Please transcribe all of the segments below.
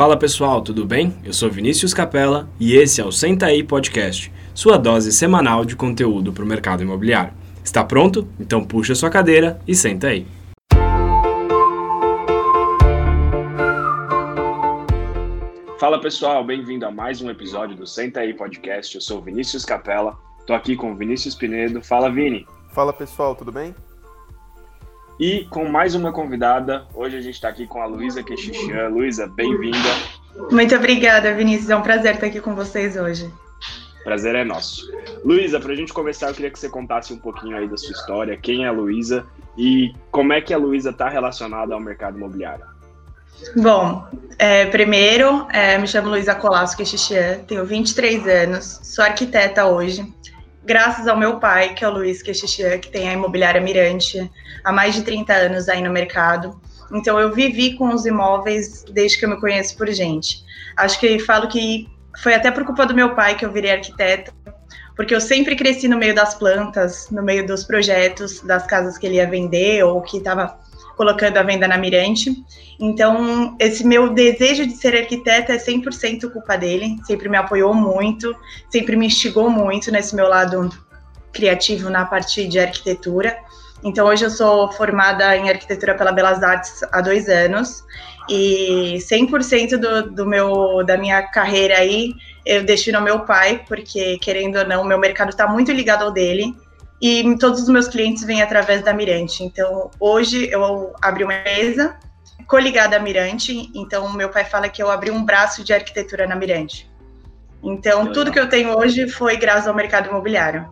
Fala pessoal, tudo bem? Eu sou Vinícius Capella e esse é o Senta aí Podcast, sua dose semanal de conteúdo para o mercado imobiliário. Está pronto? Então puxa sua cadeira e senta aí. Fala pessoal, bem-vindo a mais um episódio do Senta aí Podcast. Eu sou Vinícius Capella, estou aqui com Vinícius Pinedo. Fala Vini. Fala pessoal, tudo bem? E com mais uma convidada, hoje a gente está aqui com a Luísa Quechichian. Luísa, bem-vinda. Muito obrigada, Vinícius. É um prazer estar aqui com vocês hoje. Prazer é nosso. Luísa, para a gente começar, eu queria que você contasse um pouquinho aí da sua história, quem é a Luísa e como é que a Luísa está relacionada ao mercado imobiliário. Bom, é, primeiro, é, me chamo Luísa Colasso Quechichian, tenho 23 anos, sou arquiteta hoje graças ao meu pai, que é o Luiz Quechichian, que tem a imobiliária Mirante há mais de 30 anos aí no mercado. Então eu vivi com os imóveis desde que eu me conheço por gente. Acho que falo que foi até por culpa do meu pai que eu virei arquiteta, porque eu sempre cresci no meio das plantas, no meio dos projetos, das casas que ele ia vender ou que estava colocando a venda na Mirante. Então, esse meu desejo de ser arquiteta é 100% culpa dele, sempre me apoiou muito, sempre me instigou muito nesse meu lado criativo na parte de arquitetura. Então, hoje eu sou formada em arquitetura pela Belas Artes há dois anos e 100% do, do meu, da minha carreira aí eu destino ao meu pai, porque, querendo ou não, meu mercado está muito ligado ao dele e todos os meus clientes vêm através da Mirante. Então, hoje eu abri uma mesa coligada à Mirante, então meu pai fala que eu abri um braço de arquitetura na Mirante. Então, que tudo que eu tenho hoje foi graças ao mercado imobiliário.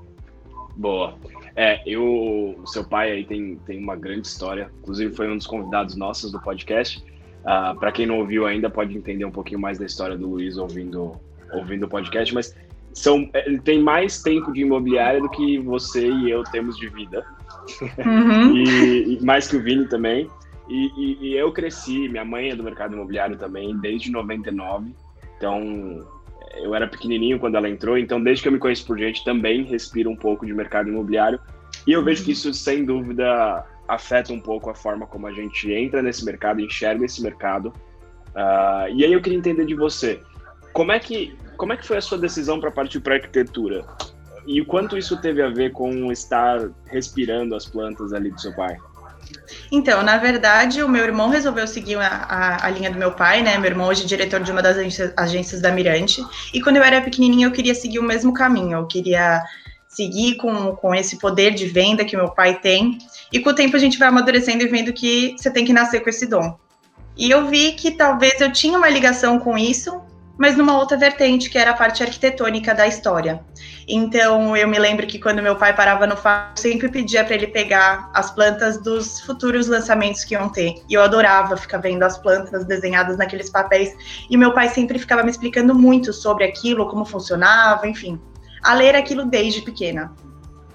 Boa. É, eu, o seu pai aí tem, tem uma grande história, inclusive foi um dos convidados nossos do podcast. Uh, ah, Para quem não ouviu ainda, pode entender um pouquinho mais da história do Luiz ouvindo, ouvindo o podcast, mas são, é, ele tem mais tempo de imobiliária do que você e eu temos de vida. Uhum. e, e, mais que o Vini também. E, e, e, eu cresci, minha mãe é do mercado imobiliário também, desde 99. Então, eu era pequenininho quando ela entrou. Então, desde que eu me conheço por gente, também respiro um pouco de mercado imobiliário. E eu vejo que isso, sem dúvida, afeta um pouco a forma como a gente entra nesse mercado, enxerga esse mercado. Uh, e aí eu queria entender de você, como é que como é que foi a sua decisão para partir para arquitetura? E o quanto isso teve a ver com estar respirando as plantas ali do seu pai? Então, na verdade, o meu irmão resolveu seguir a, a, a, linha do meu pai, né? Meu irmão hoje é diretor de uma das agências, agências da Mirante. E quando eu era pequenininha, eu queria seguir o mesmo caminho. Eu queria seguir com, com esse poder de venda que meu pai tem. E com o tempo a gente vai amadurecendo e vendo que você tem que nascer com esse dom. E eu vi que talvez eu tinha uma ligação com isso, mas numa outra vertente, que era a parte arquitetônica da história. Então, eu me lembro que quando meu pai parava no FAO, eu sempre pedia para ele pegar as plantas dos futuros lançamentos que iam ter. E eu adorava ficar vendo as plantas desenhadas naqueles papéis. E meu pai sempre ficava me explicando muito sobre aquilo, como funcionava, enfim. A ler aquilo desde pequena.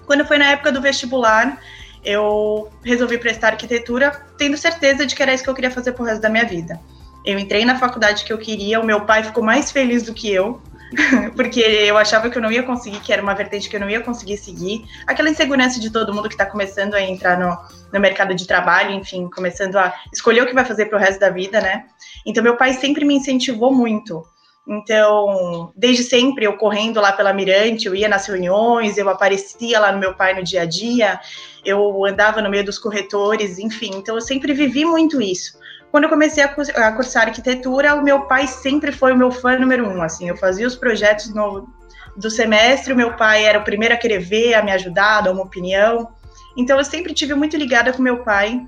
Quando foi na época do vestibular, eu resolvi prestar arquitetura, tendo certeza de que era isso que eu queria fazer pro resto da minha vida. Eu entrei na faculdade que eu queria, o meu pai ficou mais feliz do que eu, porque eu achava que eu não ia conseguir, que era uma vertente que eu não ia conseguir seguir. Aquela insegurança de todo mundo que está começando a entrar no, no mercado de trabalho, enfim, começando a escolher o que vai fazer para o resto da vida, né? Então, meu pai sempre me incentivou muito. Então, desde sempre, eu correndo lá pela Mirante, eu ia nas reuniões, eu aparecia lá no meu pai no dia a dia, eu andava no meio dos corretores, enfim. Então, eu sempre vivi muito isso quando eu comecei a, cursar arquitetura, o meu pai sempre foi o meu fã número um. Assim, eu fazia os projetos no, do semestre, o meu pai era o primeiro a querer ver, a me ajudar, a dar uma opinião. Então, eu sempre tive muito ligada com meu pai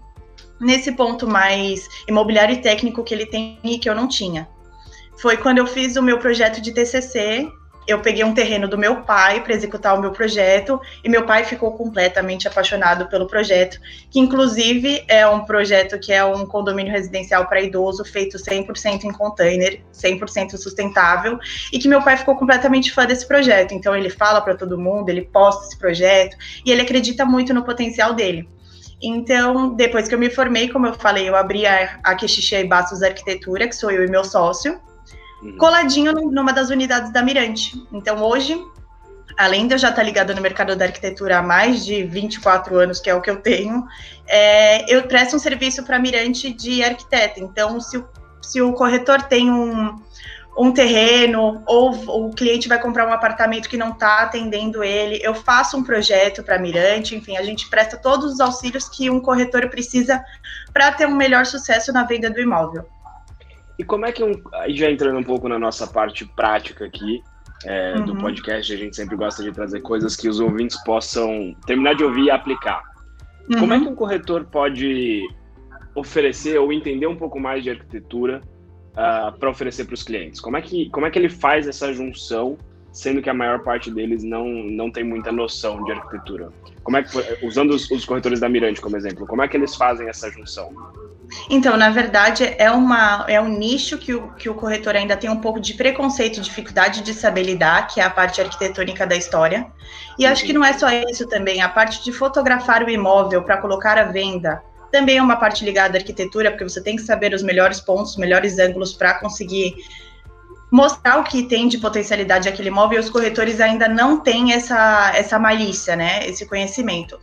nesse ponto mais imobiliário e técnico que ele tem e que eu não tinha. Foi quando eu fiz o meu projeto de TCC eu peguei um terreno do meu pai para executar o meu projeto e meu pai ficou completamente apaixonado pelo projeto, que inclusive é um projeto que é um condomínio residencial para idoso feito 100% em container, 100% sustentável, e que meu pai ficou completamente fã desse projeto. Então ele fala para todo mundo, ele posta esse projeto e ele acredita muito no potencial dele. Então, depois que eu me formei, como eu falei, eu abri a, a e Bastos Arquitetura, que sou eu e meu sócio, uhum. coladinho numa das unidades da Mirante. Então, hoje, além de eu já estar ligada no mercado da arquitetura há mais de 24 anos, que é o que eu tenho, é, eu presto um serviço para Mirante de arquiteta. Então, se, se o corretor tem um, um terreno ou o cliente vai comprar um apartamento que não está atendendo ele, eu faço um projeto para Mirante, enfim, a gente presta todos os auxílios que um corretor precisa para ter um melhor sucesso na venda do imóvel. E como é que um, aí já entrando um pouco na nossa parte prática aqui é, uhum. do podcast, a gente sempre gosta de trazer coisas que os ouvintes possam terminar de ouvir e aplicar. Uhum. Como é que um corretor pode oferecer ou entender um pouco mais de arquitetura uh, ah, para oferecer para os clientes? Como é, que, como é que ele faz essa junção, sendo que a maior parte deles não, não tem muita noção de arquitetura? Como é que, usando os, os corretores da Mirante como exemplo, como é que eles fazem essa junção? Então, na verdade, é, uma, é um nicho que o, que o corretor ainda tem um pouco de preconceito, dificuldade de saber lidar, que é a parte arquitetônica da história. E acho que não é só isso também, a parte de fotografar o imóvel para colocar à venda, também é uma parte ligada à arquitetura, porque você tem que saber os melhores pontos, os melhores ângulos para conseguir mostrar o que tem de potencialidade aquele imóvel e os corretores ainda não têm essa, essa malícia, né? Esse conhecimento.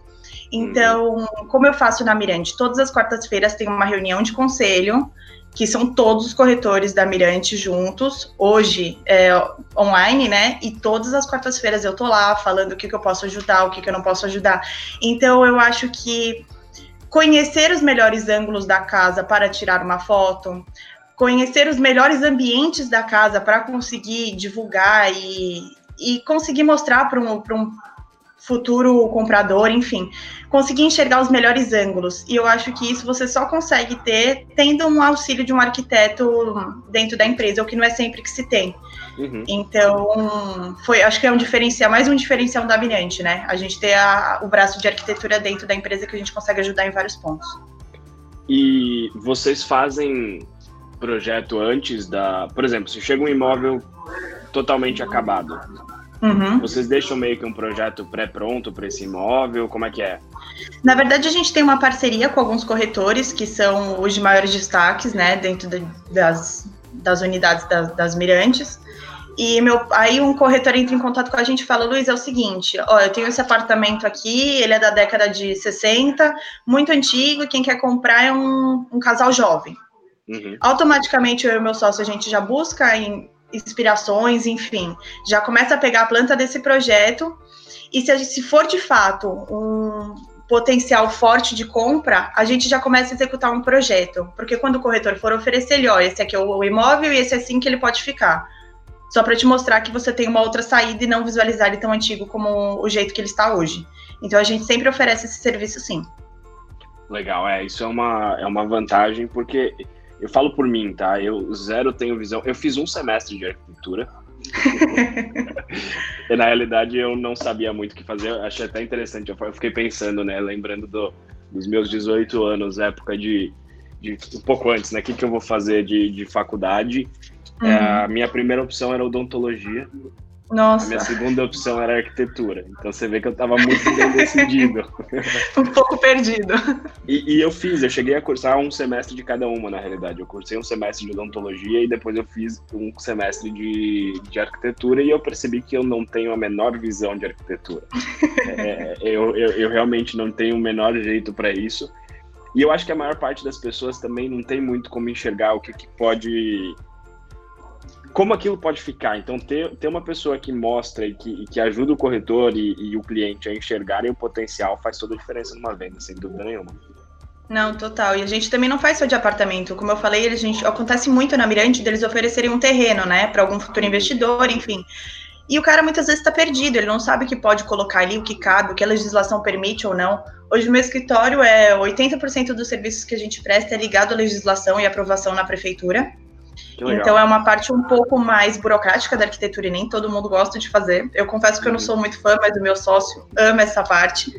Então, como eu faço na Mirante, todas as quartas-feiras tem uma reunião de conselho, que são todos os corretores da Mirante juntos, hoje é, online, né? E todas as quartas-feiras eu tô lá falando o que, que eu posso ajudar, o que, que eu não posso ajudar. Então, eu acho que conhecer os melhores ângulos da casa para tirar uma foto, conhecer os melhores ambientes da casa para conseguir divulgar e, e conseguir mostrar para um, um futuro comprador, enfim, conseguir enxergar os melhores ângulos. E eu acho que isso você só consegue ter tendo um auxílio de um arquiteto dentro da empresa, o que não é sempre que se tem. Uhum. Então, foi, acho que é um diferencial, mais um diferencial da Mirante, né? A gente ter a, o braço de arquitetura dentro da empresa que a gente consegue ajudar em vários pontos. E vocês fazem projeto antes da. Por exemplo, se chega um imóvel totalmente acabado, Uhum. Vocês deixam meio que um projeto pré-pronto para esse imóvel? Como é que é? Na verdade, a gente tem uma parceria com alguns corretores que são os de maiores destaques, né, dentro de, das, das unidades das, das mirantes. E meu, aí um corretor entra em contato com a gente e fala, Luiz, é o seguinte, ó, eu tenho esse apartamento aqui, ele é da década de 60, muito antigo, quem quer comprar é um, um casal jovem. Uhum. Automaticamente eu e meu sócio, a gente já busca em, inspirações, enfim, já começa a pegar a planta desse projeto, e se, gente, se for de fato um potencial forte de compra, a gente já começa a executar um projeto, porque quando o corretor for oferecer ele, ó, esse aqui é o imóvel e esse é assim que ele pode ficar só para te mostrar que você tem uma outra saída e não visualizar ele tão antigo como o jeito que ele está hoje. Então a gente sempre oferece esse serviço sim. Legal, é, isso é uma, é uma vantagem, porque eu falo por mim, tá? Eu zero tenho visão. Eu fiz um semestre de arquitetura. e na realidade eu não sabia muito o que fazer. Eu achei até interessante. Eu fiquei pensando, né? Lembrando do, dos meus 18 anos, época de, de. um pouco antes, né? O que, que eu vou fazer de, de faculdade? É, uhum. a minha primeira opção era odontologia. Nossa. A minha segunda opção era arquitetura. Então você vê que eu estava muito bem decidido. um pouco perdido. E, e, eu fiz, eu cheguei a cursar um semestre de cada uma, na realidade. Eu cursei um semestre de odontologia e depois eu fiz um semestre de, de arquitetura e eu percebi que eu não tenho a menor visão de arquitetura. é, eu, eu, eu realmente não tenho o menor jeito para isso. E eu acho que a maior parte das pessoas também não tem muito como enxergar o que, que pode como aquilo pode ficar. Então, ter, ter uma pessoa que mostra e que, e que ajuda o corretor e, e, o cliente a enxergarem o potencial faz toda a diferença numa venda, sem dúvida nenhuma. Não, total. E a gente também não faz só de apartamento. Como eu falei, a gente acontece muito na Mirante deles oferecerem um terreno, né, para algum futuro investidor, enfim. E o cara muitas vezes está perdido, ele não sabe o que pode colocar ali, o que cabe, o que a legislação permite ou não. Hoje, no meu escritório, é 80% dos serviços que a gente presta é ligado à legislação e aprovação na prefeitura. Então é uma parte um pouco mais burocrática da arquitetura e nem todo mundo gosta de fazer. Eu confesso que eu não uhum. sou muito fã, mas o meu sócio ama essa parte.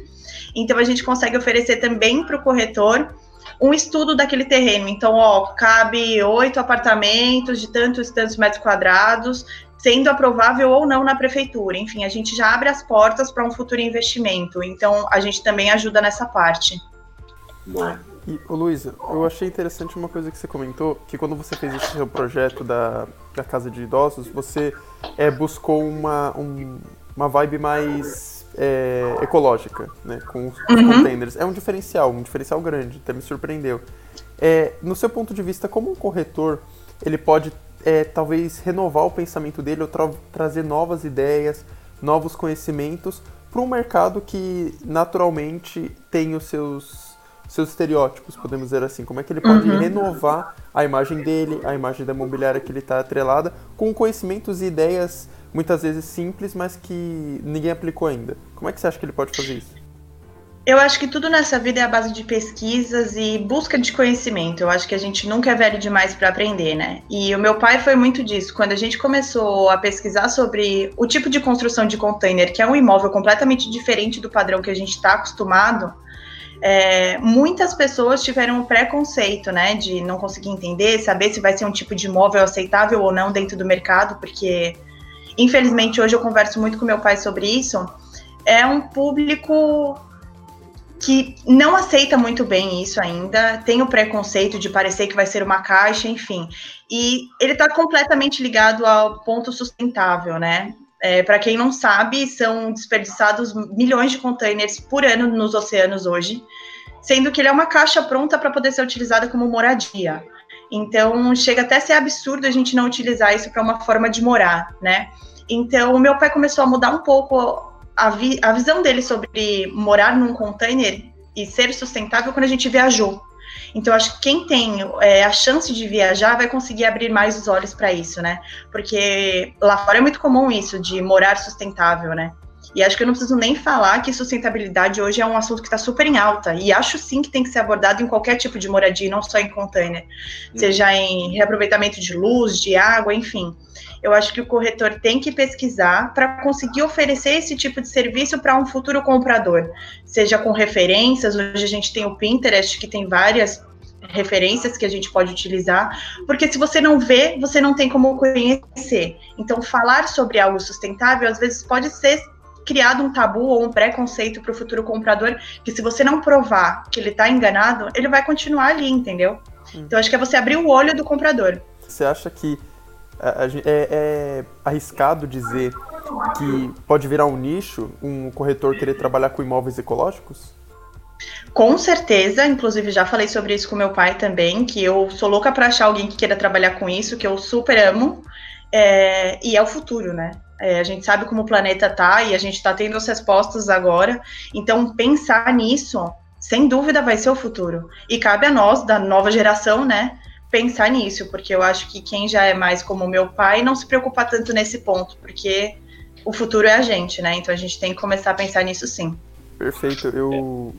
Então a gente consegue oferecer também para o corretor um estudo daquele terreno. Então, ó, cabe oito apartamentos de tantos tantos metros quadrados, sendo aprovável ou não na prefeitura. Enfim, a gente já abre as portas para um futuro investimento. Então, a gente também ajuda nessa parte. Boa. E, ô Luísa, eu achei interessante uma coisa que você comentou, que quando você fez esse seu projeto da, da Casa de Idosos, você é, buscou uma, um, uma vibe mais é, ecológica, né, com os uhum. containers. É um diferencial, um diferencial grande, até me surpreendeu. É, no seu ponto de vista, como um corretor, ele pode é, talvez renovar o pensamento dele ou tra trazer novas ideias, novos conhecimentos para um mercado que naturalmente tem os seus, seus estereótipos, podemos dizer assim. Como é que ele pode uhum. renovar a imagem dele, a imagem da imobiliária que ele está atrelada, com conhecimentos e ideias muitas vezes simples, mas que ninguém aplicou ainda. Como é que você acha que ele pode fazer isso? Eu acho que tudo nessa vida é a base de pesquisas e busca de conhecimento. Eu acho que a gente nunca é velho demais para aprender, né? E o meu pai foi muito disso. Quando a gente começou a pesquisar sobre o tipo de construção de container, que é um imóvel completamente diferente do padrão que a gente está acostumado, é, muitas pessoas tiveram um preconceito, né, de não conseguir entender, saber se vai ser um tipo de imóvel aceitável ou não dentro do mercado, porque infelizmente hoje eu converso muito com meu pai sobre isso. É um público que não aceita muito bem isso ainda, tem o preconceito de parecer que vai ser uma caixa, enfim. E ele está completamente ligado ao ponto sustentável, né? É, Para quem não sabe, são desperdiçados milhões de containers por ano nos oceanos hoje, sendo que ele é uma caixa pronta para poder ser utilizada como moradia. Então, chega até a ser absurdo a gente não utilizar isso para uma forma de morar, né? Então, meu pai começou a mudar um pouco a, vi, a visão dele sobre morar num container e ser sustentável quando a gente viajou. Então, acho que quem tem é, a chance de viajar vai conseguir abrir mais os olhos para isso, né? Porque lá fora é muito comum isso, de morar sustentável, né? E acho que eu não preciso nem falar que sustentabilidade hoje é um assunto que está super em alta. E acho sim que tem que ser abordado em qualquer tipo de moradia, não só em container. Hum. Seja em reaproveitamento de luz, de água, enfim eu acho que o corretor tem que pesquisar para conseguir oferecer esse tipo de serviço para um futuro comprador, seja com referências. Hoje a gente tem o Pinterest, que tem várias referências que a gente pode utilizar, porque se você não vê, você não tem como conhecer. Então, falar sobre algo sustentável às vezes pode ser criado um tabu ou um preconceito para o futuro comprador, que se você não provar que ele está enganado, ele vai continuar ali, entendeu? Hum. Então, acho que é você abrir o olho do comprador. Você acha que é, é, arriscado dizer que pode virar um nicho um corretor querer trabalhar com imóveis ecológicos? Com certeza, inclusive já falei sobre isso com meu pai também, que eu sou louca para achar alguém que queira trabalhar com isso, que eu super amo, é, e é o futuro, né? É, a gente sabe como o planeta tá e a gente está tendo as respostas agora, então pensar nisso, sem dúvida, vai ser o futuro. E cabe a nós, da nova geração, né, pensar nisso, porque eu acho que quem já é mais como meu pai não se preocupa tanto nesse ponto, porque o futuro é a gente, né? Então a gente tem que começar a pensar nisso sim. Perfeito, eu.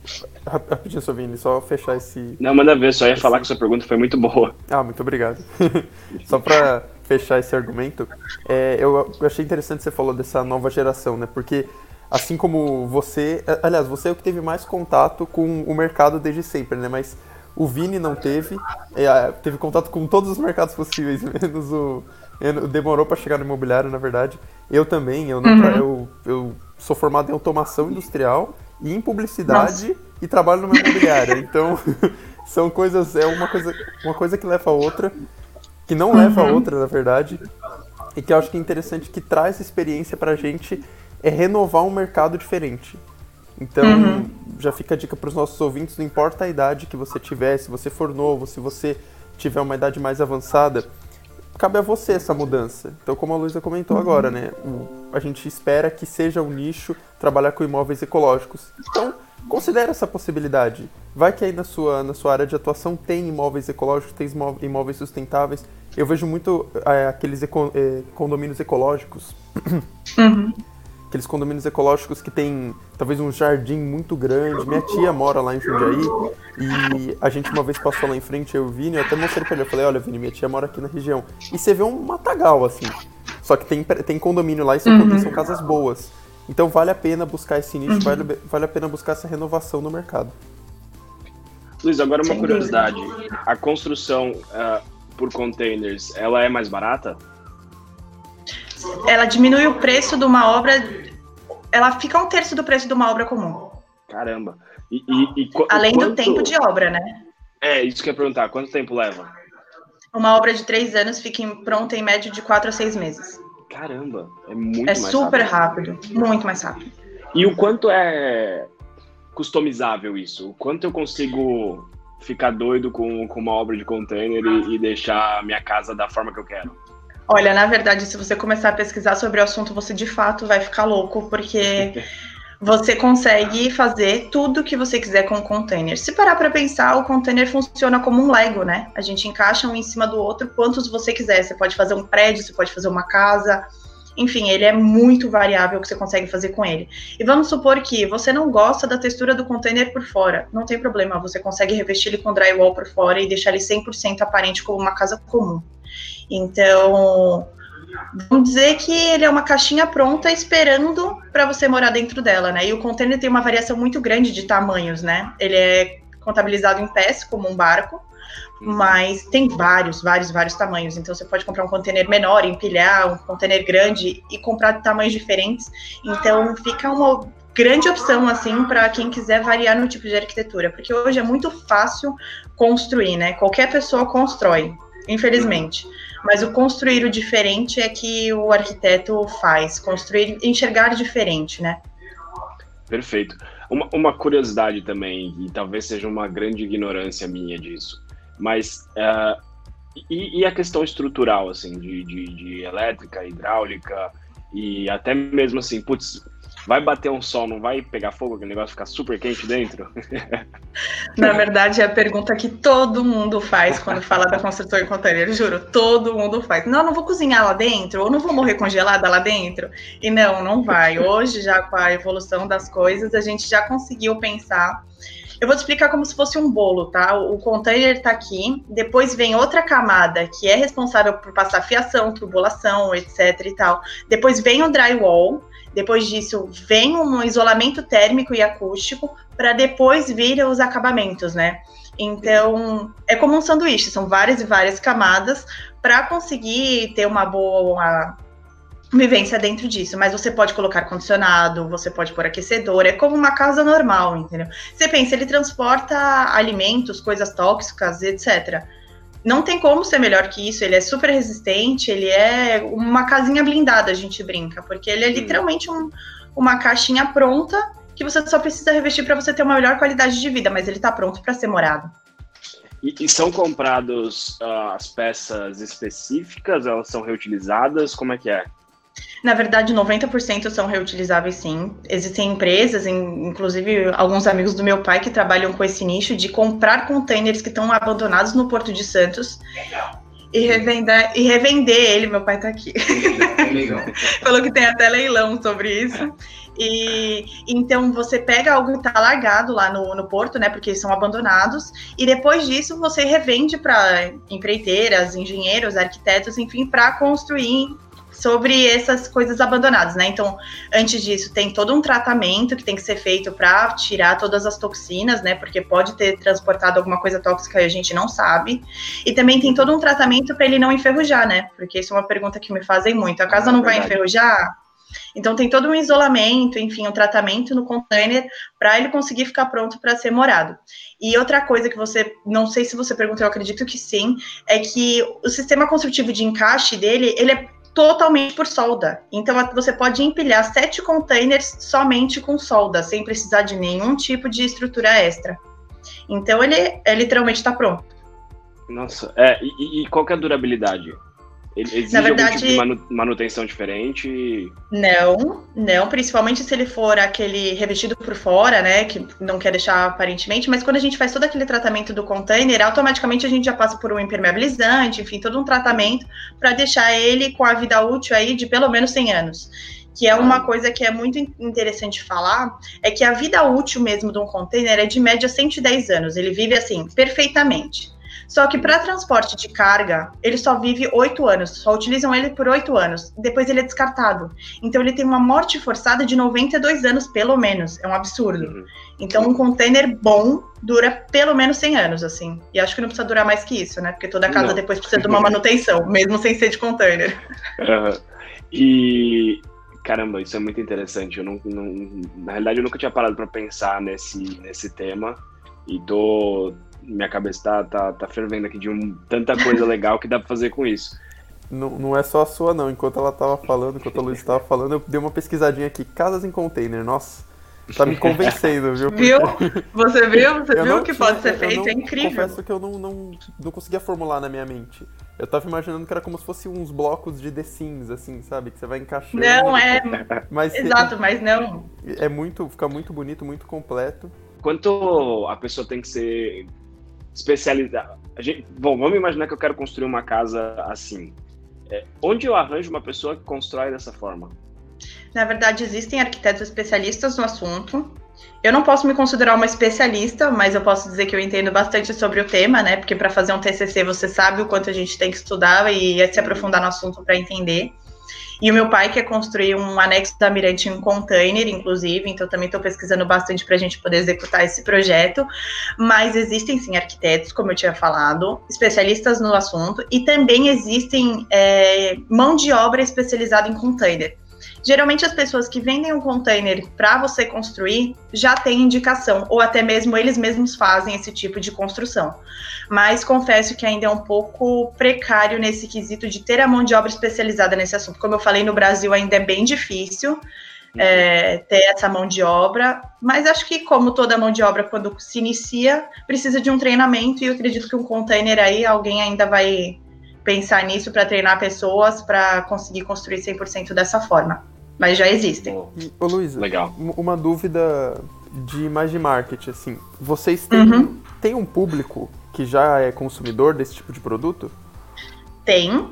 É. Rapidinho, Sovini, só fechar esse. Não, manda ver, só ia esse... falar que sua pergunta foi muito boa. Ah, muito obrigado. só para fechar esse argumento, é, eu achei interessante você falou dessa nova geração, né? Porque assim como você. Aliás, você é o que teve mais contato com o mercado desde sempre, né? Mas o Vini não teve, é, teve contato com todos os mercados possíveis, menos o. Demorou para chegar no imobiliário, na verdade. Eu também, eu, uhum. eu, eu sou formado em automação industrial e em publicidade Nossa. e trabalho numa imobiliária. Então, são coisas, é uma coisa, uma coisa que leva a outra, que não leva a uhum. outra, na verdade, e que eu acho que é interessante que traz experiência pra gente é renovar um mercado diferente. Então, uhum. já fica a dica para os nossos ouvintes: não importa a idade que você tiver, se você for novo, se você tiver uma idade mais avançada, cabe a você essa mudança. Então, como a Luísa comentou uhum. agora, né? a gente espera que seja um nicho trabalhar com imóveis ecológicos. Então, considere essa possibilidade. Vai que aí na sua, na sua área de atuação tem imóveis ecológicos, tem imóveis sustentáveis. Eu vejo muito é, aqueles eco, é, condomínios ecológicos. Uhum aqueles condomínios ecológicos que tem talvez um jardim muito grande. Minha tia mora lá em Jundiaí e a gente uma vez passou lá em frente, eu e o Vini, eu até mostrei pra ele, eu falei, olha Vini, minha tia mora aqui na região. E você vê um matagal, assim. Só que tem, tem condomínio lá e são, uhum. são casas boas. Então vale a pena buscar esse nicho, uhum. vale, vale a pena buscar essa renovação no mercado. Luiz, agora uma curiosidade. A construção uh, por containers, ela é mais barata? ela diminui o preço de uma obra, ela fica um terço do preço de uma obra comum. Caramba. E, e, e Além quanto... do tempo de obra, né? É, isso que eu ia perguntar. Quanto tempo leva? Uma obra de três anos fica em, pronta em média de quatro a seis meses. Caramba, é muito é mais super rápido. rápido. Muito mais rápido. E o quanto é customizável isso? O quanto eu consigo ficar doido com, com uma obra de container e, e deixar a minha casa da forma que eu quero? Olha, na verdade, se você começar a pesquisar sobre o assunto, você de fato vai ficar louco, porque você consegue fazer tudo que você quiser com o container. Se parar para pensar, o container funciona como um Lego, né? A gente encaixa um em cima do outro quantos você quiser. Você pode fazer um prédio, você pode fazer uma casa. Enfim, ele é muito variável o que você consegue fazer com ele. E vamos supor que você não gosta da textura do container por fora. Não tem problema, você consegue revestir ele com drywall por fora e deixar ele 100% aparente como uma casa comum. Então, vamos dizer que ele é uma caixinha pronta esperando para você morar dentro dela, né? E o container tem uma variação muito grande de tamanhos, né? Ele é contabilizado em pés, como um barco, mas tem vários, vários, vários tamanhos. Então você pode comprar um container menor, empilhar, um container grande e comprar de tamanhos diferentes. Então fica uma grande opção assim para quem quiser variar no tipo de arquitetura, porque hoje é muito fácil construir, né? Qualquer pessoa constrói, infelizmente. Mas o construir o diferente é que o arquiteto faz, construir, enxergar diferente, né? Perfeito. Uma, uma curiosidade também, e talvez seja uma grande ignorância minha disso, mas uh, e, e, a questão estrutural, assim, de, de, de elétrica, hidráulica, e até mesmo assim, putz, vai bater um sol, não vai pegar fogo, aquele negócio ficar super quente dentro? Na verdade, é a pergunta que todo mundo faz quando fala da construção em container, juro, todo mundo faz. Não, não vou cozinhar lá dentro, ou não vou morrer congelada lá dentro. E não, não vai. Hoje, já com a evolução das coisas, a gente já conseguiu pensar eu vou te explicar como se fosse um bolo, tá? O container tá aqui, depois vem outra camada que é responsável por passar fiação, tubulação, etc e tal. Depois vem o drywall, depois disso, vem um isolamento térmico e acústico para depois vir os acabamentos, né? Então, é como um sanduíche, são várias e várias camadas para conseguir ter uma boa vivência dentro disso. Mas você pode colocar condicionado, você pode pôr aquecedor, é como uma casa normal, entendeu? Você pensa, ele transporta alimentos, coisas tóxicas, etc não tem como ser melhor que isso. Ele é super resistente, ele é uma casinha blindada, a gente brinca, porque ele é literalmente um, uma caixinha pronta que você só precisa revestir para você ter uma melhor qualidade de vida, mas ele está pronto para ser morado. E, e são comprados uh, as peças específicas? Elas são reutilizadas? Como é que é? Na verdade, 90% são reutilizáveis, sim. Existem empresas, inclusive alguns amigos do meu pai, que trabalham com esse nicho de comprar containers que estão abandonados no Porto de Santos e revender, e revender ele. Meu pai está aqui. Legal. Falou que tem até leilão sobre isso. E então você pega algo que está largado lá no, no porto, né? Porque são abandonados, e depois disso você revende para empreiteiras, engenheiros, arquitetos, enfim, para construir sobre essas coisas abandonadas, né? Então, antes disso, tem todo um tratamento que tem que ser feito para tirar todas as toxinas, né? Porque pode ter transportado alguma coisa tóxica e a gente não sabe. E também tem todo um tratamento para ele não enferrujar, né? Porque isso é uma pergunta que me fazem muito. A casa ah, não vai enferrujar? Então tem todo um isolamento, enfim, um tratamento no container para ele conseguir ficar pronto para ser morado. E outra coisa que você, não sei se você perguntou, eu acredito que sim, é que o sistema construtivo de encaixe dele, ele é totalmente por solda. Então você pode empilhar sete containers somente com solda, sem precisar de nenhum tipo de estrutura extra. Então ele é, literalmente está pronto. Nossa, é, e, e qual é a durabilidade? Exige Na verdade, tipo manutenção diferente? Não, não, principalmente se ele for aquele revestido por fora, né, que não quer deixar aparentemente, mas quando a gente faz todo aquele tratamento do container, automaticamente a gente já passa por um impermeabilizante, enfim, todo um tratamento para deixar ele com a vida útil aí de pelo menos 100 anos. Que é uma coisa que é muito interessante falar, é que a vida útil mesmo de um container é de média 110 anos. Ele vive assim, perfeitamente. Só que para transporte de carga, ele só vive oito anos, só utilizam ele por oito anos. Depois ele é descartado. Então ele tem uma morte forçada de 92 anos, pelo menos. É um absurdo. Uhum. Então um container bom dura pelo menos 100 anos, assim. E acho que não precisa durar mais que isso, né? Porque toda casa não. depois precisa de uma manutenção, mesmo sem ser de container. Uhum. E caramba, isso é muito interessante. Eu não, não, na realidade, eu nunca tinha parado para pensar nesse, nesse tema e tô, minha cabeça tá, tá, tá fervendo aqui de um, tanta coisa legal que dá pra fazer com isso. Não, não é só a sua, não. Enquanto ela tava falando, enquanto a Luiz tava falando, eu dei uma pesquisadinha aqui. Casas em container, nossa. Tá me convencendo, viu? Viu? Você viu? Você viu o que pode ser feito? Não, é incrível. Confesso que eu não, não, não conseguia formular na minha mente. Eu tava imaginando que era como se fosse uns blocos de The Sims, assim, sabe? Que você vai encaixando. Não, é. Mas Exato, mas não. É muito. Fica muito bonito, muito completo. Quanto a pessoa tem que ser especializada. Gente, bom, vamos imaginar que eu quero construir uma casa assim. É, onde eu arranjo uma pessoa que constrói dessa forma? Na verdade, existem arquitetos especialistas no assunto. Eu não posso me considerar uma especialista, mas eu posso dizer que eu entendo bastante sobre o tema, né? Porque para fazer um TCC você sabe o quanto a gente tem que estudar e se aprofundar no assunto para entender. E o meu pai quer construir um anexo da Mirante em container, inclusive, então também estou pesquisando bastante para a gente poder executar esse projeto. Mas existem sim arquitetos, como eu tinha falado, especialistas no assunto, e também existem é, mão de obra especializada em container. Geralmente as pessoas que vendem um container para você construir já têm indicação, ou até mesmo eles mesmos fazem esse tipo de construção. Mas confesso que ainda é um pouco precário nesse quesito de ter a mão de obra especializada nesse assunto. Como eu falei, no Brasil ainda é bem difícil. É, ter essa mão de obra, mas acho que, como toda mão de obra, quando se inicia, precisa de um treinamento, e eu acredito que um container aí alguém ainda vai pensar nisso para treinar pessoas para conseguir construir 100% dessa forma mas já existem. ô Luísa, Legal. uma dúvida de mais de marketing, assim. Vocês têm, uhum. têm um público que já é consumidor desse tipo de produto? Tem.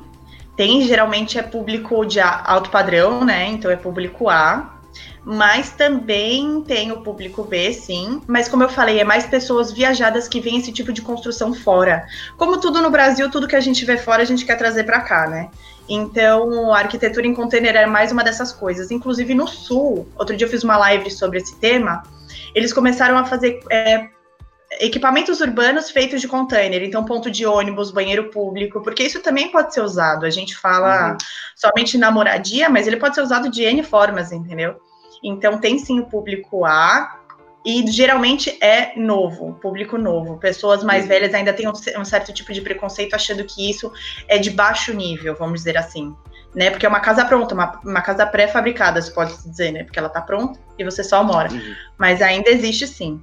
Tem, geralmente é público de alto padrão, né? Então é público A. Mas também tem o público B, sim. Mas como eu falei, é mais pessoas viajadas que veem esse tipo de construção fora. Como tudo no Brasil, tudo que a gente vê fora a gente quer trazer para cá, né? Então, a arquitetura em container é mais uma dessas coisas. Inclusive, no Sul, outro dia eu fiz uma live sobre esse tema, eles começaram a fazer é, equipamentos urbanos feitos de container. Então, ponto de ônibus, banheiro público, porque isso também pode ser usado. A gente fala uhum. somente na moradia, mas ele pode ser usado de N formas, entendeu? Então, tem sim o público A, e geralmente é novo, público novo. Pessoas mais velhas ainda têm um, um, certo tipo de preconceito achando que isso é de baixo nível, vamos dizer assim. Né? Porque é uma casa pronta, uma, uma casa pré-fabricada, se pode dizer, né? Porque ela tá pronta e você só mora. Uhum. Mas ainda existe sim.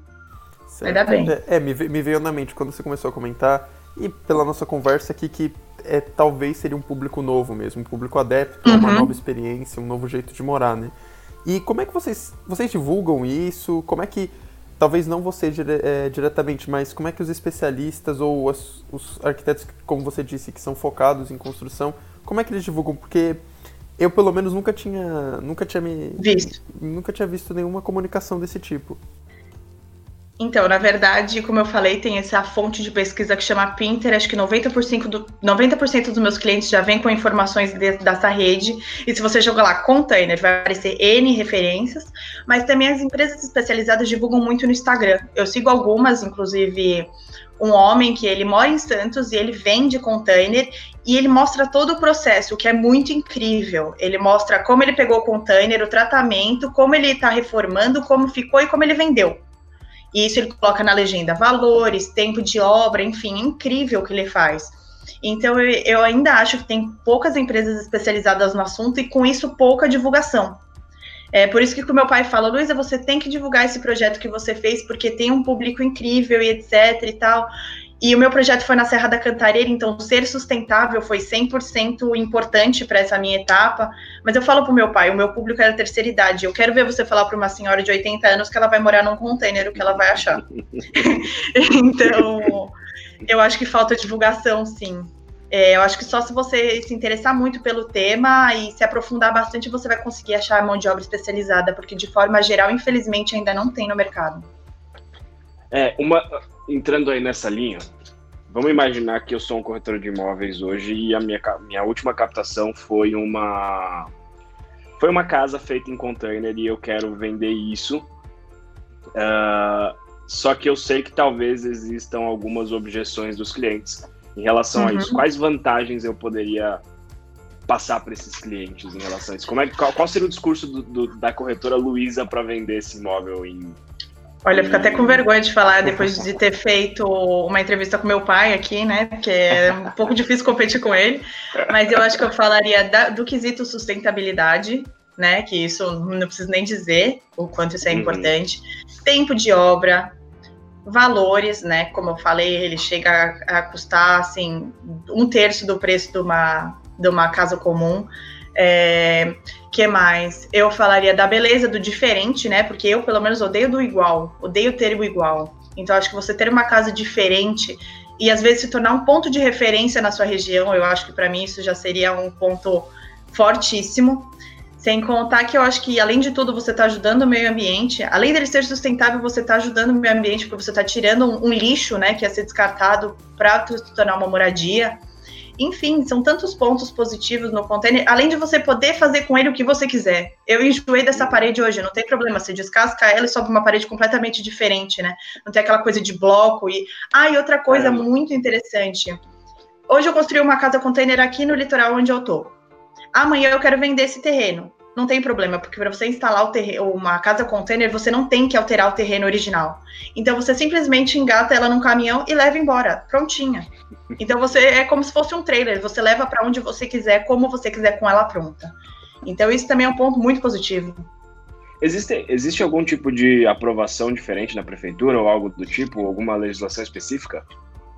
Certo. Ainda bem. É, é, me, me veio na mente quando você começou a comentar, e pela nossa conversa aqui, que é, talvez seria um público novo mesmo, um público adepto, uhum. uma nova experiência, um novo jeito de morar, né? E como é que vocês, vocês divulgam isso? Como é que, talvez não você dire, é, diretamente, mas como é que os especialistas ou as, os arquitetos, como você disse, que são focados em construção, como é que eles divulgam? Porque eu, pelo menos, nunca tinha, nunca tinha me... Visto. Nunca tinha visto nenhuma comunicação desse tipo. Então, na verdade, como eu falei, tem essa fonte de pesquisa que chama Pinterest, que 90%, do, 90 dos meus clientes já vêm com informações de, dessa rede. E se você jogar lá container, vai aparecer N referências. Mas também as empresas especializadas divulgam muito no Instagram. Eu sigo algumas, inclusive um homem que ele mora em Santos e ele vende container e ele mostra todo o processo, o que é muito incrível. Ele mostra como ele pegou o container, o tratamento, como ele está reformando, como ficou e como ele vendeu. E isso ele coloca na legenda valores, tempo de obra, enfim, é incrível o que ele faz. Então eu, eu ainda acho que tem poucas empresas especializadas no assunto e com isso pouca divulgação. É por isso que o meu pai fala, Luísa, você tem que divulgar esse projeto que você fez, porque tem um público incrível e etc e tal. E o meu projeto foi na Serra da Cantareira, então ser sustentável foi 100% importante para essa minha etapa. Mas eu falo para o meu pai, o meu público é da terceira idade. Eu quero ver você falar para uma senhora de 80 anos que ela vai morar num container, o que ela vai achar. então, eu acho que falta divulgação, sim. É, eu acho que só se você se interessar muito pelo tema e se aprofundar bastante, você vai conseguir achar mão de obra especializada, porque de forma geral, infelizmente, ainda não tem no mercado. É, uma, entrando aí nessa linha, vamos imaginar que eu sou um corretor de imóveis hoje e a minha, minha última captação foi uma foi uma casa feita em container e eu quero vender isso. Uh, só que eu sei que talvez existam algumas objeções dos clientes em relação uhum. a isso. Quais vantagens eu poderia passar para esses clientes em relação a isso? Como é, qual, qual seria o discurso do, do, da corretora Luiza para vender esse imóvel em Olha, eu fico até com vergonha de falar depois de ter feito uma entrevista com meu pai aqui, né? Porque é um pouco difícil competir com ele. Mas eu acho que eu falaria da, do quesito sustentabilidade. né? Que isso não preciso nem dizer o quanto isso é uhum. importante. Tempo de obra, valores, né? Como eu falei, ele chega a, a custar assim um terço do preço de uma, de uma casa comum. É, que mais? Eu falaria da beleza do diferente, né? Porque eu, pelo menos, odeio do igual, odeio ter o igual. Então, acho que você ter uma casa diferente e às vezes se tornar um ponto de referência na sua região, eu acho que para mim isso já seria um ponto fortíssimo. Sem contar que eu acho que, além de tudo, você está ajudando o meio ambiente. Além dele ser sustentável, você está ajudando o meio ambiente, porque você está tirando um, um, lixo, né, que ia ser descartado para se tornar uma moradia. Enfim, são tantos pontos positivos no container, além de você poder fazer com ele o que você quiser. Eu enjoei dessa parede hoje, não tem problema, você descasca ela e sobe uma parede completamente diferente, né? Não tem aquela coisa de bloco e. Ah, e outra coisa é. muito interessante. Hoje eu construí uma casa container aqui no litoral onde eu tô amanhã eu quero vender esse terreno. Não tem problema, porque para você instalar terreno, uma casa container, você não tem que alterar o terreno original. Então você simplesmente engata ela num caminhão e leva embora, prontinha. Então você é como se fosse um trailer, você leva para onde você quiser, como você quiser com ela pronta. Então isso também é um ponto muito positivo. Existe, existe algum tipo de aprovação diferente na prefeitura ou algo do tipo, alguma legislação específica?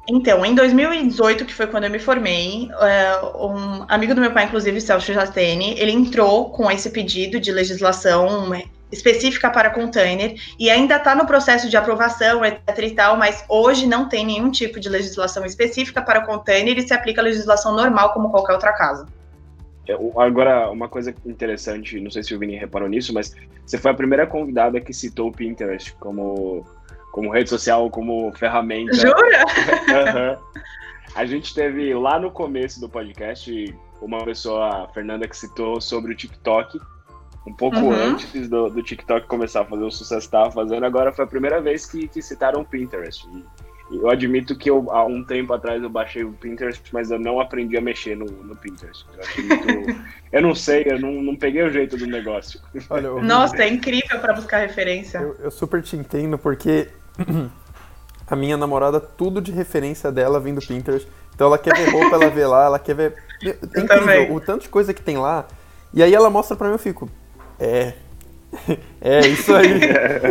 Então, em 2018, que foi quando eu me formei, é, um amigo do meu pai, inclusive, Celso Jastene, ele entrou com esse pedido de legislação específica para container e ainda está no processo de aprovação, etc e tal, mas hoje não tem nenhum tipo de legislação específica para container e se aplica a legislação normal como qualquer outra casa. É, agora, uma coisa interessante, não sei se o Vini reparou nisso, mas você foi a primeira convidada que citou o Pinterest como como rede social, como ferramenta. Jura? uhum. A gente teve lá no começo do podcast uma pessoa, a Fernanda, que citou sobre o TikTok, um pouco uhum. antes do, do, TikTok começar a fazer o sucesso que estava fazendo. Agora foi a primeira vez que, que citaram o Pinterest. E, eu admito que eu, há um tempo atrás eu baixei o Pinterest, mas eu não aprendi a mexer no, no Pinterest. Eu, muito... eu não sei, eu não, não peguei o jeito do negócio. Olha, eu... Nossa, é incrível para buscar referência. Eu, eu super te entendo, porque a minha namorada, tudo de referência dela vem do Pinterest. Então ela quer ver roupa, ela vê lá, ela quer ver. É incrível o tanto de coisa que tem lá. E aí ela mostra pra mim, eu fico. É. é, isso aí.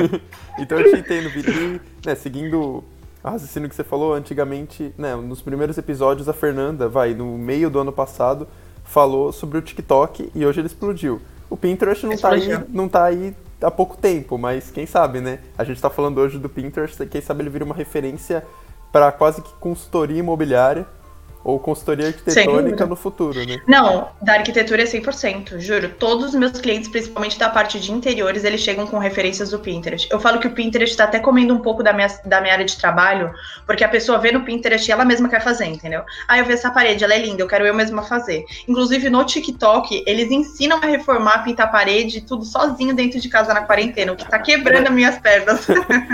então eu te entendo, Vitor. Né, seguindo o raciocínio que você falou, antigamente, né, nos primeiros episódios, a Fernanda, vai, no meio do ano passado, falou sobre o TikTok e hoje ele explodiu. O Pinterest não, tá aí, não tá aí há pouco tempo, mas quem sabe, né? A gente está falando hoje do Pinterest, quem sabe ele vira uma referência para quase que consultoria imobiliária ou consultoria arquitetônica no futuro, né? Não, da arquitetura é 100%, juro. Todos os meus clientes, principalmente da parte de interiores, eles chegam com referências do Pinterest. Eu falo que o Pinterest está até comendo um pouco da minha, da minha área de trabalho, porque a pessoa vê no Pinterest e ela mesma quer fazer, entendeu? Ah, eu vi essa parede, ela é linda, eu quero eu mesma fazer. Inclusive, no TikTok, eles ensinam a reformar, pintar a parede, tudo sozinho dentro de casa na quarentena, o que tá quebrando as minhas pernas.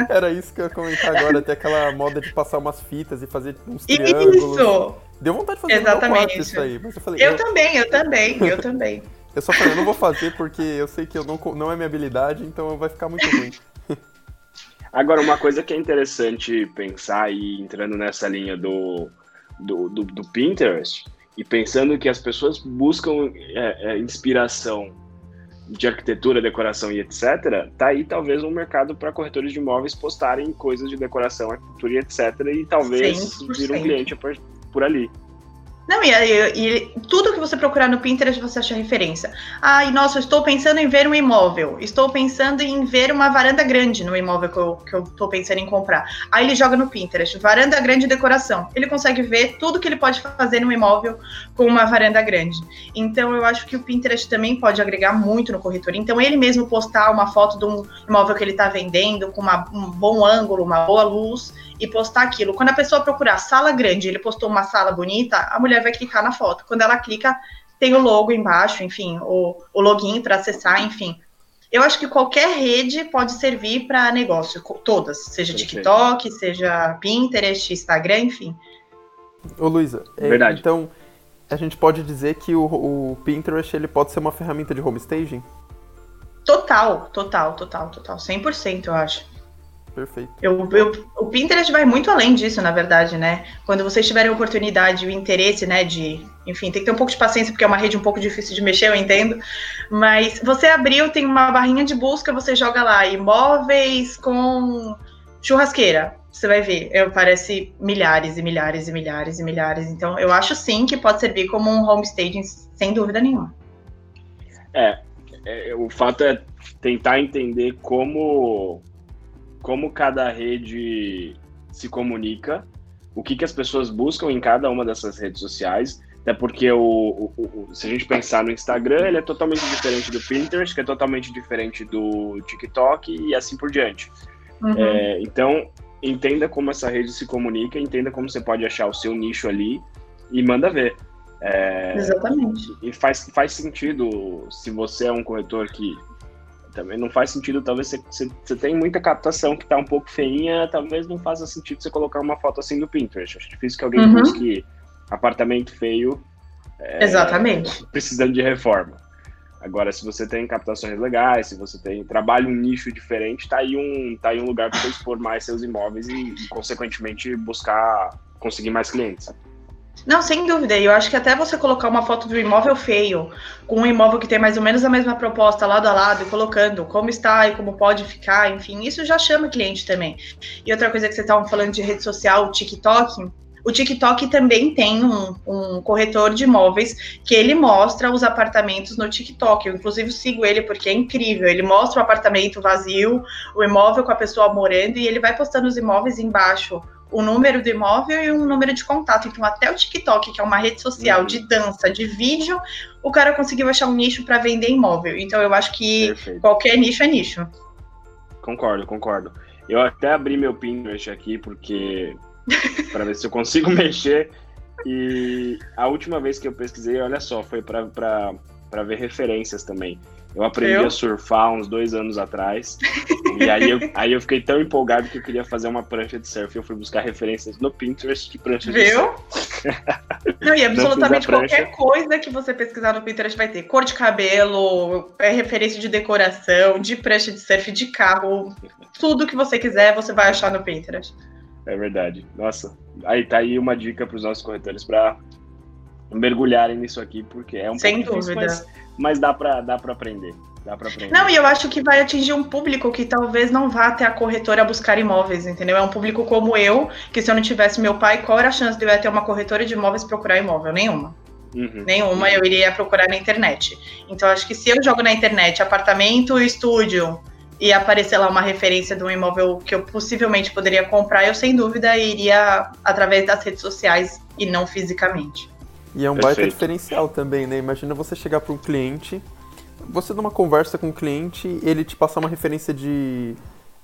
Era isso que eu ia comentar agora, até aquela moda de passar umas fitas e fazer uns triângulos. Isso! Deu vontade de fazer Exatamente. isso aí. Mas eu falei, eu, eu também, eu também, eu também. eu só falei, eu não vou fazer porque eu sei que eu não, não é minha habilidade, então vai ficar muito ruim. Agora, uma coisa que é interessante pensar e entrando nessa linha do, do, do, do Pinterest e pensando que as pessoas buscam é, é, inspiração de arquitetura, decoração e etc., tá aí talvez um mercado para corretores de imóveis postarem coisas de decoração, arquitetura e etc., e talvez vir um cliente por ali. Não, e, e, e, tudo que você procurar no Pinterest você acha referência. Ai, nossa, eu estou pensando em ver um imóvel. Estou pensando em ver uma varanda grande no imóvel que eu, que eu estou pensando em comprar. Aí ele joga no Pinterest, varanda grande decoração. Ele consegue ver tudo que ele pode fazer no imóvel com uma varanda grande. Então eu acho que o Pinterest também pode agregar muito no corretor. Então ele mesmo postar uma foto de um imóvel que ele está vendendo com uma, um bom ângulo, uma boa luz e postar aquilo. Quando a pessoa procurar sala grande, ele postou uma sala bonita, a mulher vai clicar na foto. Quando ela clica, tem o logo embaixo, enfim, o, o login para acessar, enfim. Eu acho que qualquer rede pode servir para negócio, todas, seja TikTok, seja Pinterest, Instagram, enfim. Ô Luísa, é, Verdade. então a gente pode dizer que o, o Pinterest ele pode ser uma ferramenta de home staging? Total, total, total, total, 100% eu acho. Perfeito. Eu, eu, o Pinterest vai muito além disso, na verdade, né? Quando vocês tiverem a oportunidade e o interesse, né, de. Enfim, tem que ter um pouco de paciência, porque é uma rede um pouco difícil de mexer, eu entendo. Mas você abriu, tem uma barrinha de busca, você joga lá imóveis com churrasqueira. Você vai ver, eu, parece milhares e milhares e milhares e milhares. Então, eu acho sim que pode servir como um home staging, sem dúvida nenhuma. É, é o fato é tentar entender como como cada rede se comunica, o que, que as pessoas buscam em cada uma dessas redes sociais, até porque o, o, o, se a gente pensar no Instagram, ele é totalmente diferente do Pinterest, que é totalmente diferente do TikTok e assim por diante. Uhum. É, então, entenda como essa rede se comunica, entenda como você pode achar o seu nicho ali e manda ver. É, Exatamente. E faz, faz sentido se você é um corretor que também não faz sentido, talvez você, você, você tem muita captação que tá um pouco feinha, talvez não faça sentido você colocar uma foto assim no Pinterest. Acho difícil que alguém uhum. busque apartamento feio. É, Exatamente. Precisando de reforma. Agora, se você tem captações legais, se você tem trabalha um nicho diferente, tá aí um, tá aí um lugar para você expor mais seus imóveis e, e, consequentemente, buscar conseguir mais clientes. Não, sem dúvida. Eu acho que até você colocar uma foto do imóvel feio, com um imóvel que tem mais ou menos a mesma proposta lado a lado, colocando como está e como pode ficar, enfim, isso já chama cliente também. E outra coisa que vocês estavam falando de rede social, o TikTok. O TikTok também tem um, um, corretor de imóveis que ele mostra os apartamentos no TikTok. Eu, inclusive, sigo ele porque é incrível. Ele mostra o apartamento vazio, o imóvel com a pessoa morando, e ele vai postando os imóveis embaixo o número do imóvel e um número de contato. Então, até o TikTok, que é uma rede social uhum. de dança, de vídeo, o cara conseguiu achar um nicho para vender imóvel. Então, eu acho que Perfeito. qualquer nicho é nicho. Concordo, concordo. Eu até abri meu Pinterest aqui porque para ver se eu consigo mexer. E a última vez que eu pesquisei, olha só, foi para ver referências também. Eu aprendi eu? a surfar uns dois anos atrás. e aí eu, aí eu fiquei tão empolgado que eu queria fazer uma prancha de surf. Eu fui buscar referências no Pinterest de prancha Viu? de surf. Não, e absolutamente qualquer coisa que você pesquisar no Pinterest vai ter. Cor de cabelo, é referência de decoração, de prancha de surf, de carro. Tudo que você quiser, você vai achar no Pinterest. É verdade. Nossa, aí tá aí uma dica para os nossos corretores para mergulharem nisso aqui, porque é um Sem pouco dúvida. difícil, mas mas dá para dá aprender. Dá para aprender. Não, e eu acho que vai atingir um público que talvez não vá até a corretora buscar imóveis, entendeu? É um público como eu, que se eu não tivesse meu pai, qual era a chance de eu ter uma corretora de imóveis procurar imóvel? Nenhuma. Uhum. Nenhuma, eu iria procurar na internet. Então, acho que se eu jogo na internet apartamento, estúdio, e aparecer lá uma referência de um imóvel que eu possivelmente poderia comprar, eu sem dúvida iria através das redes sociais e não fisicamente. E é um Perfeito. baita diferencial também, né? Imagina você chegar para um cliente, você numa conversa com o um cliente, ele te passar uma referência de,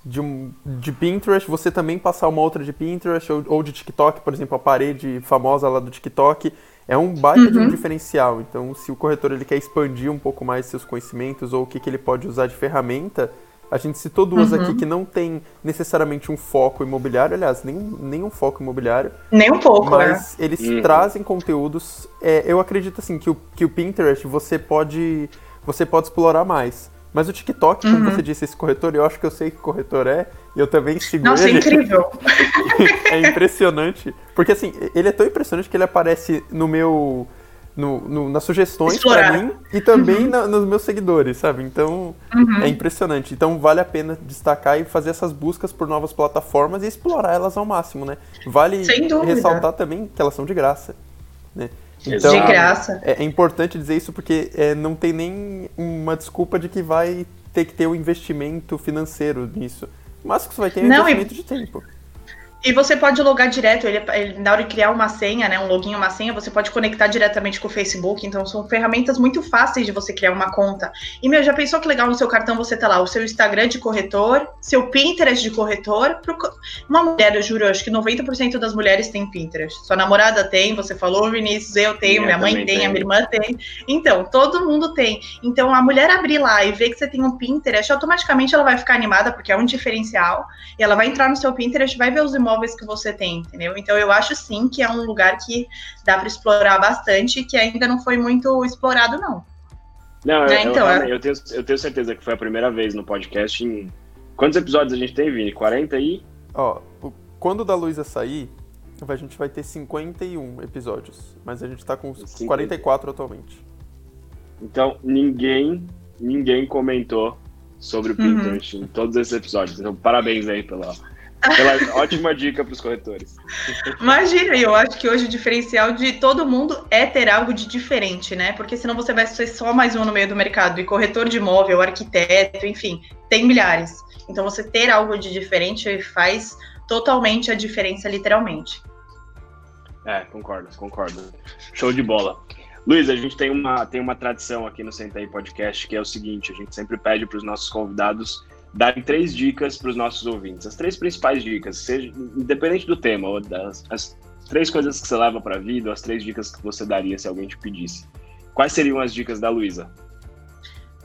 de, um, de Pinterest, você também passar uma outra de Pinterest ou, ou de TikTok, por exemplo, a parede famosa lá do TikTok. É um baita uhum. de um uhum. diferencial. Então, se o corretor ele quer expandir um pouco mais seus conhecimentos ou o que, que ele pode usar de ferramenta, a gente citou duas uhum. aqui que não tem necessariamente um foco imobiliário, aliás, nem, nem um foco imobiliário. Nem um pouco, Mas né? eles uhum. trazem conteúdos. É, eu acredito assim que o, que o Pinterest você pode, você pode explorar mais. Mas o TikTok, como uhum. você disse, esse corretor, eu acho que eu sei que corretor é, e eu também sigo Nossa, ele. Nossa, é incrível! é impressionante. Porque assim, ele é tão impressionante que ele aparece no meu no, no, nas sugestões para mim e também uhum. na, nos meus seguidores, sabe? Então uhum. é impressionante. Então vale a pena destacar e fazer essas buscas por novas plataformas e explorar elas ao máximo, né? Vale ressaltar também que elas são de graça, né? Então, de graça. É, é importante dizer isso porque é, não tem nem uma desculpa de que vai ter que ter um investimento financeiro nisso. Mas que você vai ter um não, investimento e... de tempo. E você pode logar direto, ele, ele, na hora de criar uma senha, né, um login, uma senha, você pode conectar diretamente com o Facebook. Então, são ferramentas muito fáceis de você criar uma conta. E, meu, já pensou que legal no seu cartão você tá lá o seu Instagram de corretor, seu Pinterest de corretor? Uma mulher, eu juro, eu acho que 90% das mulheres têm Pinterest. Sua namorada tem, você falou, Vinícius, eu tenho, minha mãe tem, a minha irmã tem. Então, todo mundo tem. Então, a mulher abrir lá e ver que você tem um Pinterest, automaticamente ela vai ficar animada, porque é um diferencial. E ela vai entrar no seu Pinterest, vai ver os imóveis imóveis que você tem, entendeu? Então eu acho sim que é um lugar que dá para explorar bastante e que ainda não foi muito explorado, não. Não, eu, é, então, eu, é. eu, tenho, eu tenho certeza que foi a primeira vez no podcast em Quantos episódios a gente tem, Vini? 40 aí? Ó, quando o da Luísa sair, a gente vai ter 51 episódios. Mas a gente tá com 44 atualmente. Então, ninguém, ninguém comentou sobre o Pinterest uhum. em todos esses episódios. Então, parabéns aí pela, pela ótima dica para os corretores. Imagina, eu acho que hoje o diferencial de todo mundo é ter algo de diferente, né? Porque senão você vai ser só mais um no meio do mercado. E corretor de imóvel, arquiteto, enfim, tem milhares. Então você ter algo de diferente faz totalmente a diferença, literalmente. É, concordo, concordo. Show de bola. Luiz, a gente tem uma, tem uma tradição aqui no Senta aí Podcast que é o seguinte: a gente sempre pede para os nossos convidados darem três dicas para os nossos ouvintes. As três principais dicas, seja, independente do tema, ou das, as três coisas que você leva para a vida, as três dicas que você daria se alguém te pedisse. Quais seriam as dicas da Luísa?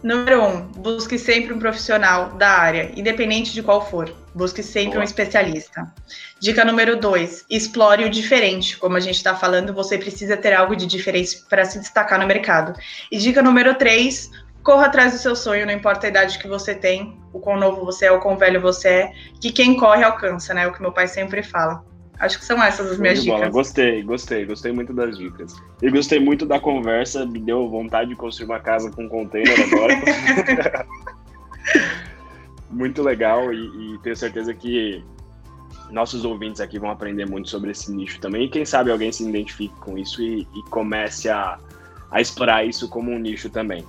Número um, busque sempre um profissional da área, independente de qual for. Busque sempre Boa. um especialista. Dica número dois, explore o diferente. Como a gente está falando, você precisa ter algo de diferente para se destacar no mercado. E dica número três, corra atrás do seu sonho, não importa a idade que você tem, o quão novo você é, o quão velho você é, que quem corre alcança, né? É o que meu pai sempre fala. Acho que são essas as minhas dicas. Gostei, gostei, gostei muito das dicas. E gostei muito da conversa, me deu vontade de construir uma casa com container agora. muito legal e, e, tenho certeza que nossos ouvintes aqui vão aprender muito sobre esse nicho também. E quem sabe alguém se identifique com isso e, e comece a, a explorar isso como um nicho também.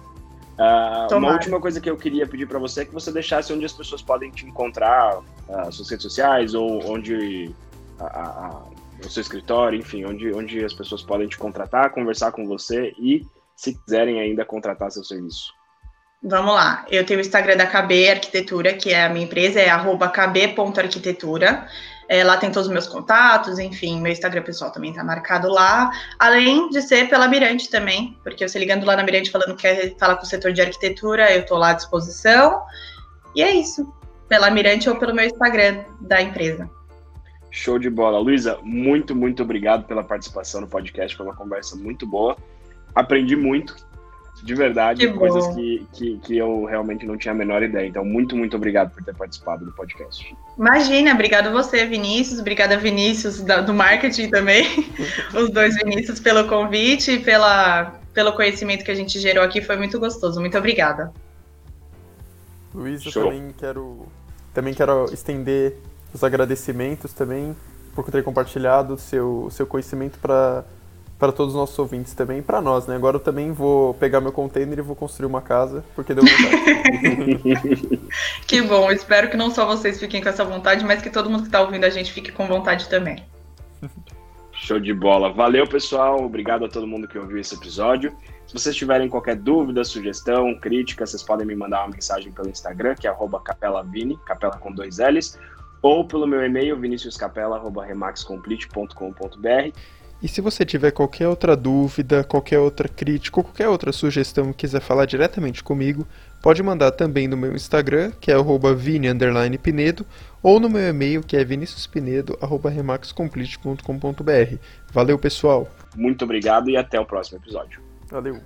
Uh, uma última coisa que eu queria pedir para você é que você deixasse onde as pessoas podem te encontrar, uh, suas redes sociais ou onde a, a, o seu escritório, enfim, onde, onde as pessoas podem te contratar, conversar com você e, se quiserem ainda, contratar seu serviço. Vamos lá, eu tenho o Instagram da KB Arquitetura, que é a minha empresa, é kb.arquitetura. É, lá tem todos os meus contatos, enfim, meu Instagram pessoal também tá marcado lá. Além de ser pela Mirante também, porque você ligando lá na Mirante falando que quer falar com o setor de arquitetura, eu tô lá à disposição. E é isso, pela Mirante ou pelo meu Instagram da empresa. Show de bola. Luísa, muito, muito obrigado pela participação no podcast. Foi uma conversa muito boa. Aprendi muito, de verdade, que coisas que, que, que, eu realmente não tinha a menor ideia. Então, muito, muito obrigado por ter participado do podcast. Imagina, obrigado você, Vinícius. Obrigada, Vinícius, da, do marketing também. Os dois Vinícius pelo convite e pela, pelo conhecimento que a gente gerou aqui. Foi muito gostoso. Muito obrigada. Luiz, eu também quero, também quero estender os agradecimentos também por ter compartilhado o seu, seu conhecimento para para todos os nossos ouvintes também e para nós, né? Agora eu também vou pegar meu container e vou construir uma casa, porque deu vontade. que bom, espero que não só vocês fiquem com essa vontade, mas que todo mundo que está ouvindo a gente fique com vontade também. Show de bola. Valeu, pessoal. Obrigado a todo mundo que ouviu esse episódio. Se vocês tiverem qualquer dúvida, sugestão, crítica, vocês podem me mandar uma mensagem pelo Instagram, que é capelavini, capela com dois L's, ou pelo meu e-mail, viniciuscapela.remaxcomplete.com.br. E se você tiver qualquer outra dúvida, qualquer outra crítica ou qualquer outra sugestão e quiser falar diretamente comigo, pode mandar também no meu Instagram, que é vini_pinedo, ou no meu e-mail, que é viniciuspinedo.remaxcomplete.com.br. Valeu, pessoal! Muito obrigado e até o próximo episódio. Valeu!